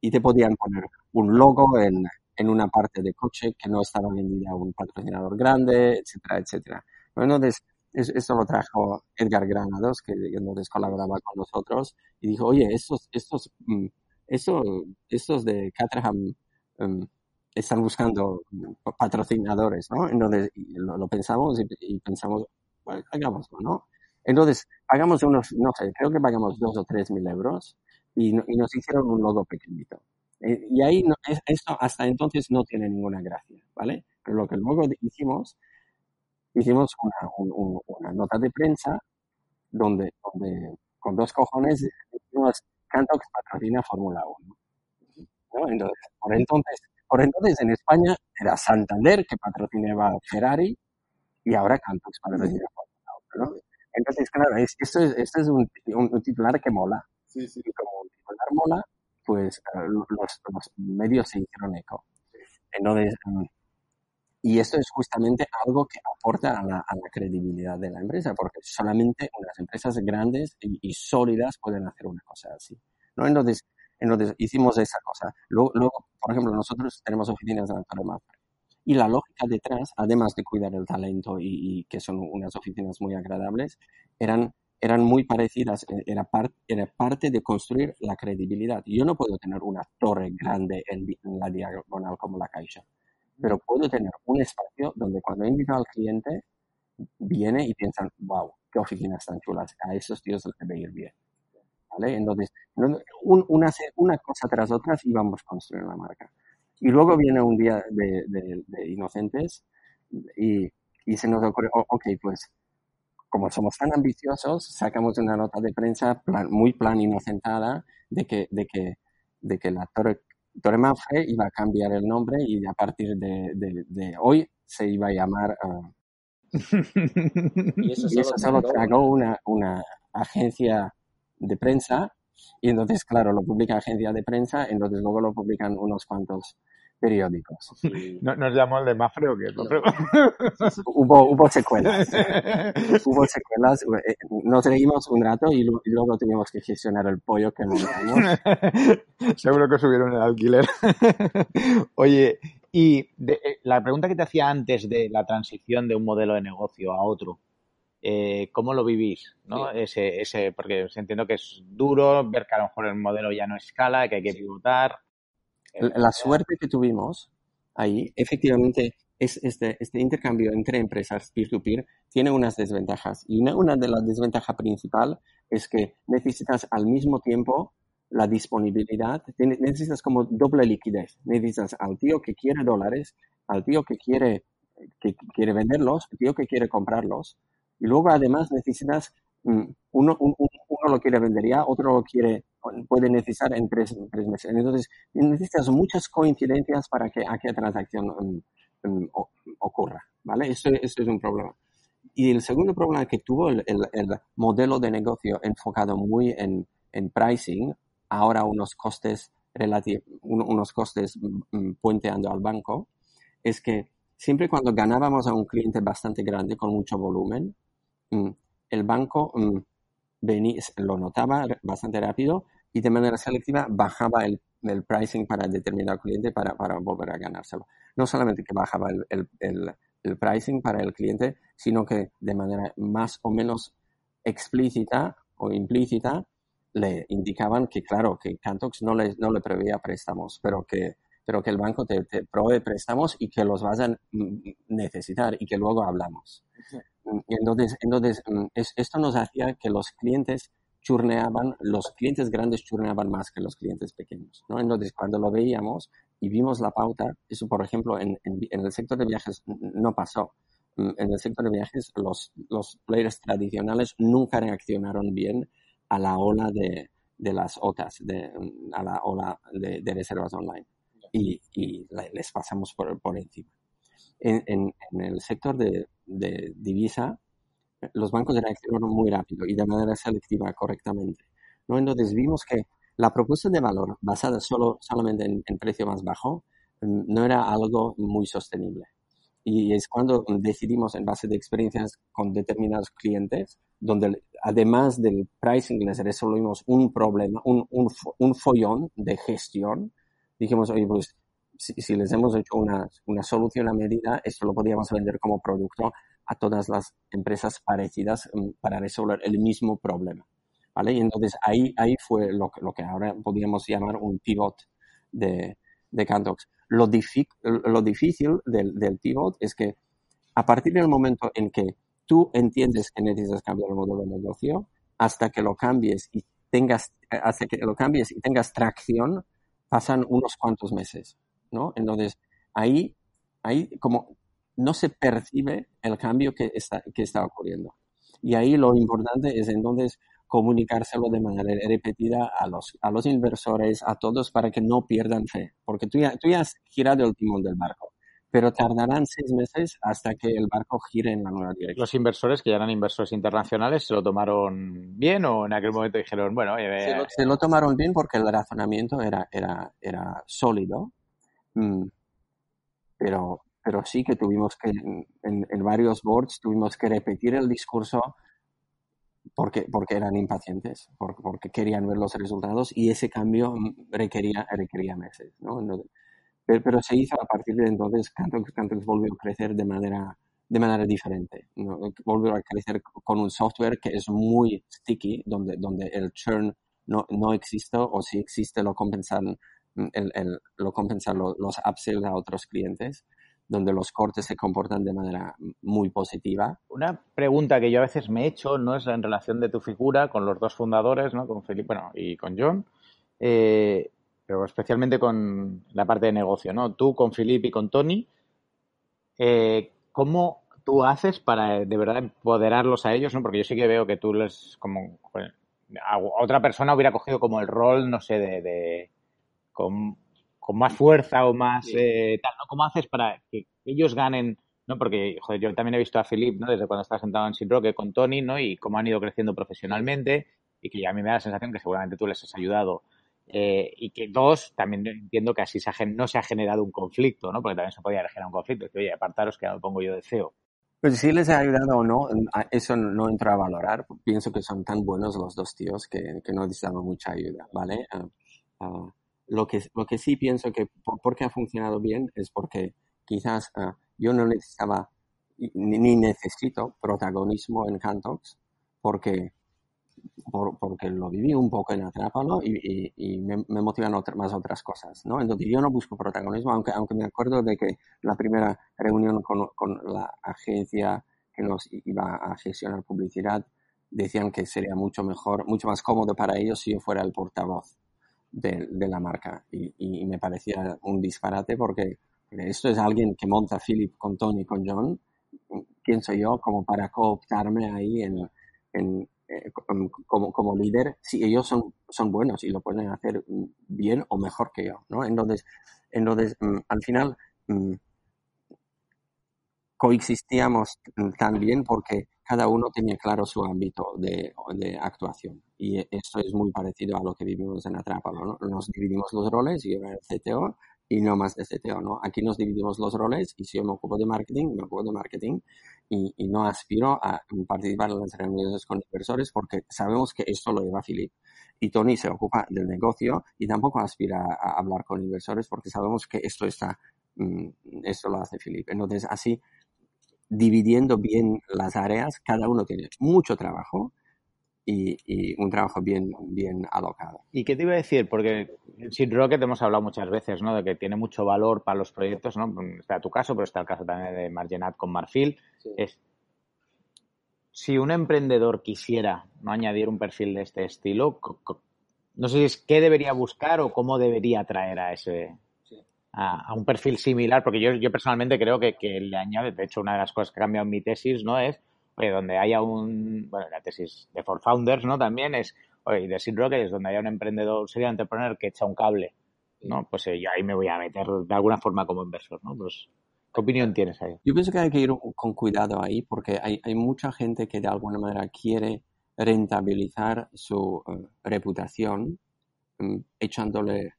y te podían poner un logo en, en una parte de coche que no estaba vendida a un patrocinador grande, etcétera, etcétera. Entonces, esto lo trajo Edgar Granados, que entonces colaboraba con nosotros, y dijo, oye, estos, estos, mm, estos, estos de Caterham um, están buscando patrocinadores, ¿no? Entonces, lo, lo pensamos y, y, pensamos, bueno, hagámoslo, ¿no? Entonces, pagamos unos, no sé, creo que pagamos dos o tres mil euros y, y nos hicieron un logo pequeñito. Eh, y ahí no, esto hasta entonces no tiene ninguna gracia, ¿vale? Pero lo que luego hicimos, hicimos una, un, una nota de prensa donde, donde con dos cojones decimos Cantox patrocina Fórmula 1. ¿no? Entonces, por entonces, por entonces en España era Santander que patrocinaba Ferrari y ahora Cantox patrocina Fórmula 1. ¿no? Entonces, claro, es, esto es, esto es un, un, un, titular que mola. Sí, sí. Y como un titular mola, pues los, los, medios se hicieron eco. Mm, y esto es justamente algo que aporta a la, a la, credibilidad de la empresa, porque solamente unas empresas grandes y, y, sólidas pueden hacer una cosa así. ¿no? Entonces, entonces hicimos esa cosa. Luego, luego, por ejemplo, nosotros tenemos oficinas en Alcalá y la lógica detrás, además de cuidar el talento y, y, que son unas oficinas muy agradables, eran eran muy parecidas, eh, era, par, era parte de construir la credibilidad. Yo no puedo tener una torre grande en, en la diagonal como la Caixa, pero puedo tener un espacio donde cuando invito al cliente, viene y piensan, wow, qué oficinas tan chulas, a esos tíos les debe ir bien. ¿Vale? Entonces, un, una, una cosa tras otra y vamos construyendo la marca. Y luego viene un día de, de, de inocentes y, y, se nos ocurre, oh, ok, pues como somos tan ambiciosos, sacamos una nota de prensa plan, muy plan inocentada de que, de que, de que la Torre, Torre iba a cambiar el nombre y a partir de, de, de hoy se iba a llamar... Uh, [laughs] y eso solo, y eso solo tragó una, una agencia de prensa. Y entonces, claro, lo publica agencia de prensa, entonces luego lo publican unos cuantos periódicos. ¿No, ¿Nos llamó el de Mafre o qué? No. hubo, hubo secuelas. hubo secuelas. Eh, nos reímos un rato y, y, luego tuvimos que gestionar el pollo que montamos. [laughs] Seguro que subieron el alquiler. [laughs] Oye, y de, eh, la pregunta que te hacía antes de la transición de un modelo de negocio a otro, Eh, ¿Cómo lo vivís? ¿no? Ese, ese, porque entiendo que es duro, ver que a lo mejor el modelo ya no escala, que hay que pivotar. La suerte que tuvimos ahí, efectivamente, es este, este intercambio entre empresas peer-to-peer tiene unas desventajas. Y una, una de las desventajas principal es que necesitas al mismo tiempo la disponibilidad, necesitas como doble liquidez. Necesitas al tío que quiere dólares, al tío que quiere, que quiere venderlos, al tío que quiere comprarlos. Y luego además necesitas, mm, uno, uno, lo quiere vender ya, otro lo quiere, puede necesitar en tres, tres meses. Entonces necesitas muchas coincidencias para que aquella transacción mm, Mm, ocurra, ¿vale? Eso, es un problema. Y el segundo problema que tuvo el, modelo de negocio enfocado muy en, pricing, ahora unos costes relativos, unos costes mm, puenteando al banco, es que siempre cuando ganábamos a un cliente bastante grande con mucho volumen, el banco lo notaba bastante rápido y de manera selectiva bajaba el el pricing para determinado cliente para, para, volver a ganárselo. No solamente que bajaba el, el, el, pricing para el cliente, sino que de manera más o menos explícita o implícita le indicaban que, claro, que Cantox no le, no le preveía préstamos, pero que, pero que el banco te, te provee préstamos y que los vas a necesitar y que luego hablamos. Y entonces, entonces mm, esto nos hacía que los clientes churneaban, los clientes grandes churneaban más que los clientes pequeños. ¿no? Entonces, cuando lo veíamos y vimos la pauta, eso, por ejemplo, en, el sector de viajes no pasó. Mm, en el sector de viajes, los, los players tradicionales nunca reaccionaron bien a la ola de, de las OTAs, de, a la ola de, reservas online. Y, y, les pasamos por, por encima. En, en, en el sector de, de divisa, los bancos reaccionaron muy rápido y de manera selectiva correctamente. ¿no? Entonces vimos que la propuesta de valor basada solo, solamente en, precio más bajo mm, no era algo muy sostenible. Y es cuando decidimos, en base de experiencias con determinados clientes, donde además del pricing les resolvimos un problema, un, un, follón de gestión, dijimos, oye, pues si, les hemos hecho una, una, solución a medida, esto lo podríamos vender como producto a todas las empresas parecidas mm, para resolver el mismo problema. ¿vale? Y entonces ahí, ahí fue lo lo que ahora podríamos llamar un pivot de, de Cantox. Lo, lo difícil del, del, pivot es que a partir del momento en que tú entiendes que necesitas cambiar el modelo de negocio, hasta que lo cambies y tengas, hasta que lo cambies y tengas tracción, pasan unos cuantos meses, ¿no? Entonces, ahí, ahí como no se percibe el cambio que está, que está ocurriendo. Y ahí lo importante es entonces comunicárselo de manera repetida a los, a los inversores, a todos, para que no pierdan fe. Porque tú ya, tú ya has girado el timón del barco, pero tardarán seis meses hasta que el barco gire en la nueva dirección. Los inversores, que ya eran inversores internacionales, ¿se lo tomaron bien o en aquel momento dijeron, bueno, se, lo, se, lo, tomaron bien porque el razonamiento era, era, era sólido, pero pero sí que tuvimos que, en, varios boards, tuvimos que repetir el discurso porque, porque eran impacientes, porque, porque, querían ver los resultados y ese cambio requería, requería meses. ¿no? pero, pero, se hizo a partir de entonces, Cantox, volvió a crecer de manera, de manera diferente. ¿no? A crecer con un software que es muy sticky, donde, donde el churn no, no existe o si existe lo compensan, lo compensan los, upsells a otros clientes donde los cortes se comportan de manera muy positiva. Una pregunta que yo a veces me he hecho, ¿no? Es en relación de tu figura con los dos fundadores, ¿no? Con Felipe, bueno, y con John, eh, pero especialmente con la parte de negocio, ¿no? Tú con Felipe y con Tony, eh, ¿cómo tú haces para de verdad empoderarlos a ellos, ¿no? Porque yo sí que veo que tú les, como, a otra persona hubiera cogido como el rol, no sé, de con más fuerza o más eh, tal, ¿no? ¿Cómo haces para que ellos ganen? ¿no? Porque, joder, yo también he visto a Philip, ¿no? Desde cuando está sentado en Sin Roque con Tony, ¿no? Y cómo han ido creciendo profesionalmente y que ya a mí me da la sensación que seguramente tú les has ayudado. Eh, y que dos, también entiendo que así se no se ha generado un conflicto, ¿no? Porque también se podía generar un conflicto. Que, oye, apartaros que no pongo yo de CEO. Pues si les ha ayudado o no, eso no entra a valorar. Pienso que son tan buenos los dos tíos que, que no necesitamos mucha ayuda, ¿vale? Ah, ah, lo que, lo que sí pienso que por, qué ha funcionado bien es porque quizás ah, yo no necesitaba ni, necesito protagonismo en Cantox porque, porque lo viví un poco en Atrápalo y, y, me, motivan más otras cosas, ¿no? Entonces yo no busco protagonismo, aunque, aunque me acuerdo de que la primera reunión con, con la agencia que nos iba a gestionar publicidad decían que sería mucho mejor, mucho más cómodo para ellos si yo fuera el portavoz de, de la marca. Y, me parecía un disparate porque esto es alguien que monta Philip con Tony, con John, quién soy yo como para cooptarme ahí en, en eh, como, como, líder si ellos son, son buenos y lo pueden hacer bien o mejor que yo, ¿no? Entonces, entonces mm, al final mm, coexistíamos también porque cada uno tenía claro su ámbito de, actuación. Y esto es muy parecido a lo que vivimos en Atrápalo, ¿no? Nos dividimos los roles, yo era el CTO y no más de CTO, ¿no? Aquí nos dividimos los roles y si yo me ocupo de marketing, me ocupo de marketing y, y no aspiro a participar en las reuniones con inversores porque sabemos que esto lo lleva Philip. Y Tony se ocupa del negocio y tampoco aspira a hablar con inversores porque sabemos que esto está, mm, esto lo hace Philip. Entonces, así, dividiendo bien las áreas, cada uno tiene mucho trabajo y, un trabajo bien, bien alocado. ¿Y qué te iba a decir? Porque en Seed Rocket hemos hablado muchas veces, ¿no? De que tiene mucho valor para los proyectos, ¿no? Está tu caso, pero está el caso también de Margenat con Marfil. Es, si un emprendedor quisiera no añadir un perfil de este estilo, no sé si es qué debería buscar o cómo debería traer a ese a, un perfil similar, porque yo, yo personalmente creo que, que le añade, de hecho, una de las cosas que ha cambiado en mi tesis, ¿no? Es oye, donde haya un, bueno, la tesis de For Founders, ¿no? También es, oye, de Seed Rocket es donde haya un emprendedor, sería entrepreneur que echa un cable, ¿no? Pues eh, yo ahí me voy a meter de alguna forma como inversor, ¿no? Pues, ¿qué opinión tienes ahí? Yo pienso que hay que ir con cuidado ahí porque hay, hay mucha gente que de alguna manera quiere rentabilizar su eh, reputación mm, echándole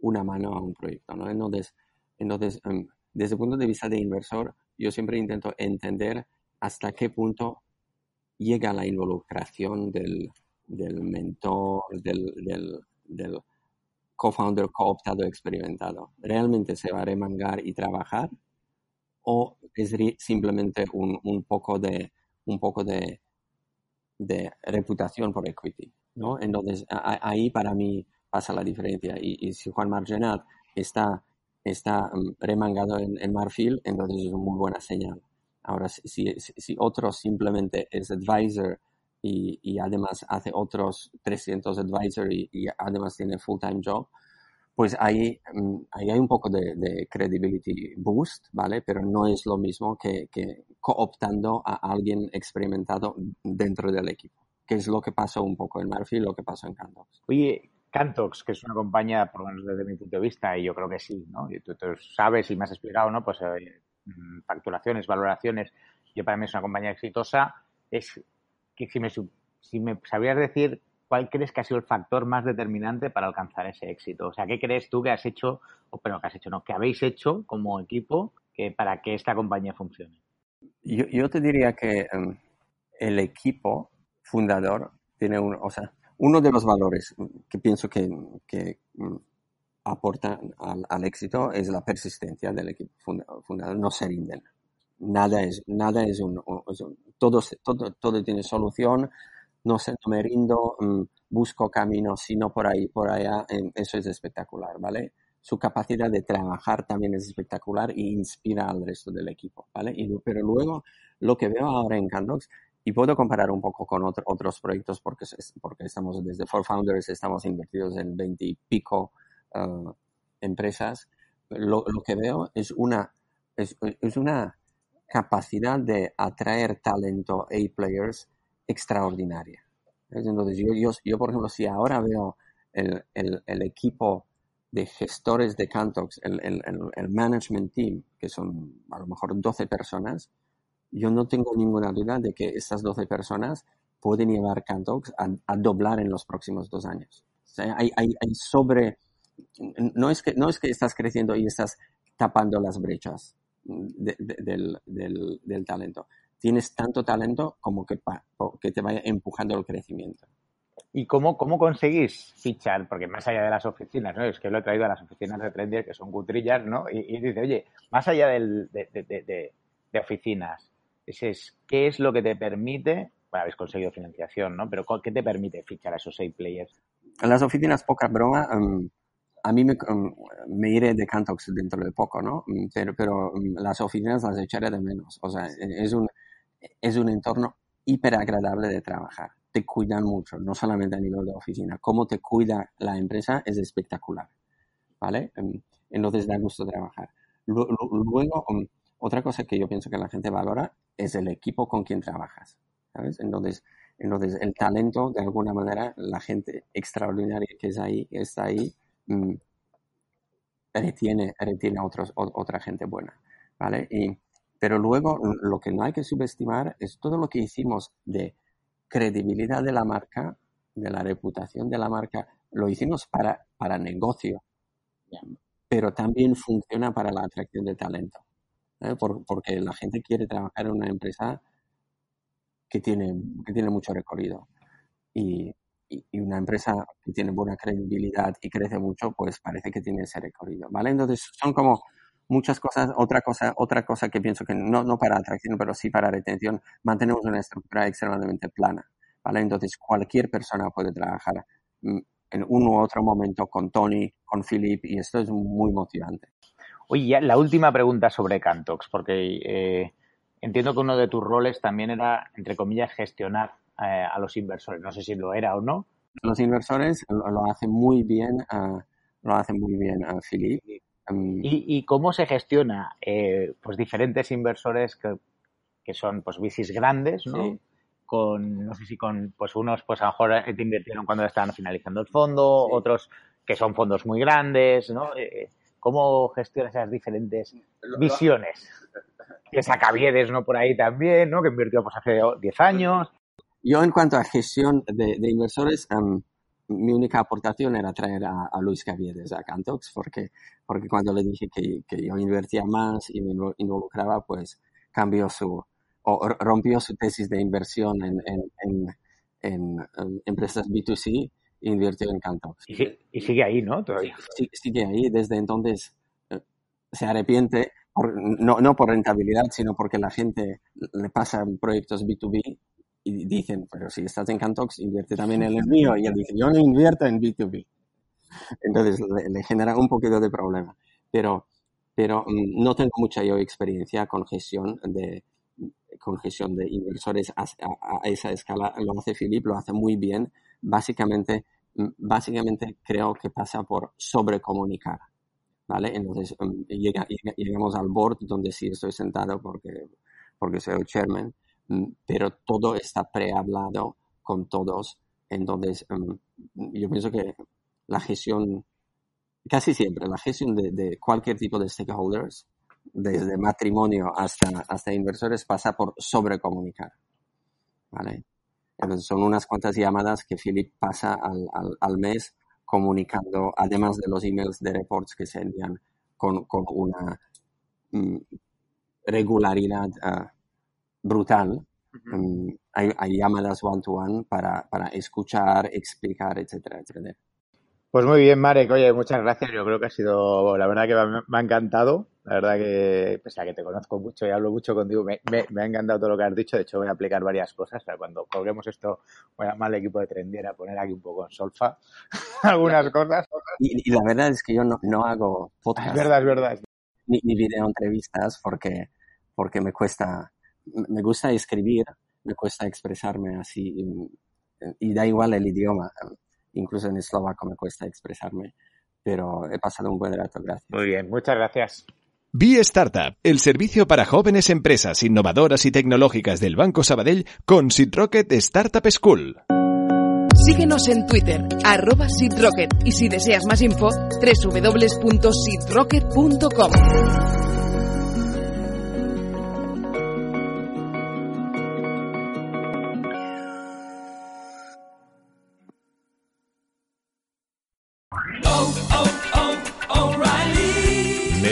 una mano a un proyecto, ¿no? Entonces, entonces em, desde el punto de vista de inversor, yo siempre intento entender hasta qué punto llega la involucración del, mentor, del, del, co-founder cooptado experimentado. ¿Realmente se va a remangar y trabajar? ¿O es simplemente un, poco de, un poco de, reputación por equity? ¿no? Entonces, ahí para mí pasa la diferencia. Y, si Juan Margenat está, está mm, remangado en, en Marfil, entonces es una muy buena señal. Ahora, si, si, otro simplemente es advisor y, y, además hace otros 300 advisor y, además tiene full-time job, pues ahí, mm, ahí, hay un poco de, de, credibility boost, ¿vale? Pero no es lo mismo que, que, cooptando a alguien experimentado dentro del equipo, que es lo que pasó un poco en Murphy, lo que pasó en Cantox. Oye, Cantox, que es una compañía, por lo menos desde mi punto de vista, y yo creo que sí, ¿no? Y tú, sabes y me has explicado, ¿no? Pues eh, facturaciones, valoraciones, yo para mí es una compañía exitosa, es que si me, sabrías decir cuál crees que ha sido el factor más determinante para alcanzar ese éxito. O sea, ¿qué crees tú que has hecho, o pero que has hecho, no, que habéis hecho como equipo que para que esta compañía funcione? Yo, te diría que em, el equipo fundador tiene o sea, uno de los valores que pienso que, que mm, aporta al, éxito es la persistencia del equipo fundador, no se rinden. Nada es, nada es un, todo, todo, todo, tiene solución, no, se, no me rindo, mm, busco caminos, sino por ahí, por allá, eso es espectacular, ¿vale? Su capacidad de trabajar también es espectacular y inspira al resto del equipo, ¿vale? Y, pero luego, lo que veo ahora en Candox, y puedo comparar un poco con otros proyectos porque, porque estamos desde Four Founders, estamos invertidos en 20 y pico Uh, empresas, lo, que veo es una, es, una capacidad de atraer talento A-players extraordinaria. Entonces, yo, yo, por ejemplo, si ahora veo el, el, equipo de gestores de Cantox, el, el, management team, que son a lo mejor 12 personas, yo no tengo ninguna duda de que estas 12 personas pueden llevar Cantox a, doblar en los próximos dos años. hay, hay, hay sobre no es que, no es que estás creciendo y estás tapando las brechas del, talento. Tienes tanto talento como que, que te vaya empujando el crecimiento. ¿Y cómo, cómo conseguís fichar? Porque más allá de las oficinas, ¿no? Es que lo he traído a las oficinas de Trendier, que son cutrillas, ¿no? Y, dice, oye, más allá del, de, de oficinas. Es, ¿Qué es lo que te permite, bueno, habéis conseguido financiación, ¿no? Pero ¿qué te permite fichar a esos seis players? Las oficinas, poca broma, em, a mí em, me, iré de Cantox dentro de poco, ¿no? Mm, pero, em, las oficinas las echaré de menos. O sea, e, es un, es un entorno hiper agradable de trabajar. Te cuidan mucho, no solamente a nivel de oficina. Cómo te cuida la empresa es espectacular, ¿vale? Entonces da gusto trabajar. Luego, otra cosa que yo pienso que la gente valora es el equipo con quien trabajas, ¿sabes? Entonces, entonces el talento, de alguna manera, la gente extraordinaria que es está ahí, mm, retiene, retiene a otros, otra gente buena, ¿vale? Y, pero luego lo que no hay que subestimar es todo lo que hicimos de credibilidad de la marca, de la reputación de la marca, lo hicimos para, para negocio, pero también funciona para la atracción de talento. ¿eh? porque la gente quiere trabajar en una empresa que tiene, que tiene mucho recorrido. Y, y, una empresa que tiene buena credibilidad y crece mucho, pues parece que tiene ese recorrido, ¿vale? Entonces son como muchas cosas. Otra cosa, otra cosa que pienso que no, no para atracción, pero sí para retención, mantenemos una estructura extremadamente plana, ¿vale? Entonces cualquier persona puede trabajar mm, en uno u otro momento con Tony, con Philip, y esto es muy motivante. Oye, la última pregunta sobre Cantox, porque eh, entiendo que uno de tus roles también era, entre comillas, gestionar eh, a los inversores. No sé si lo era o no. Los inversores lo, hacen muy bien, uh, lo hacen muy bien a Philip. Um, ¿Y, cómo se gestiona eh, pues diferentes inversores que, que son pues bicis grandes, ¿no? Con, no sé si con, pues unos pues a lo mejor te invirtieron cuando estaban finalizando el fondo, otros que son fondos muy grandes, ¿no? ¿Cómo gestionas esas diferentes visiones? [laughs] Que Sacaviedes, ¿no? Por ahí también, ¿no? Que invirtió pues hace 10 años. Yo en cuanto a gestión de, inversores, em, mi única aportación era traer a, Luis Caviedes a Cantox, porque, porque cuando le dije que, yo invertía más y me involucraba, pues cambió su, o rompió su tesis de inversión en, en, en empresas B2C invirtió en Cantox. Y, sigue ahí, ¿no? Todavía. sigue ahí. Desde entonces eh, se arrepiente, no, no por rentabilidad, sino porque la gente le pasa proyectos B2B y dicen, pero si estás en Cantox, invierte también en el mío. Y él dice, yo no invierto en B2B. Entonces le, genera un poquito de problema. Pero, pero mm, no tengo mucha yo experiencia con gestión de, con gestión de inversores a, a, esa escala. Lo hace Philip, lo hace muy bien. Básicamente, mm, básicamente creo que pasa por sobrecomunicar. ¿Vale? Entonces mm, llega, llegamos al board donde sí estoy sentado porque, porque soy el chairman, pero todo está prehablado con todos. Entonces, yo pienso que la gestión, casi siempre, la gestión de, de cualquier tipo de stakeholders desde matrimonio hasta, hasta inversores pasa por sobrecomunicar. ¿Vale? Entonces son unas cuantas llamadas que Philip pasa al, al, mes comunicando, además de los emails de reports que se envían con, con una mm, regularidad ah, brutal. Mm, hay, hay, llamadas one-to-one para, para escuchar, explicar, etcétera, etcétera. Pues muy bien, Marek. Oye, muchas gracias. Yo creo que ha sido, la verdad que me, ha encantado. La verdad que, pese a que te conozco mucho y hablo mucho contigo, me, ha encantado todo lo que has dicho. De hecho, voy a aplicar varias cosas. cuando colguemos esto, voy a llamar al equipo de Trendiera a poner aquí un poco en solfa [laughs] algunas cosas. Y, la verdad es que yo no, no hago podcast. Es verdad, es verdad. Ni, ni video entrevistas porque, porque me cuesta, me gusta escribir, me cuesta expresarme así y, y da igual el idioma incluso en eslovaco me cuesta expresarme, pero he pasado un buen rato, gracias. Muy bien, muchas gracias. Be Startup, el servicio para jóvenes empresas innovadoras y tecnológicas del Banco Sabadell con SeedRocket Startup School. Síguenos en Twitter, arroba SeedRocket y si deseas más info, www.seedrocket.com.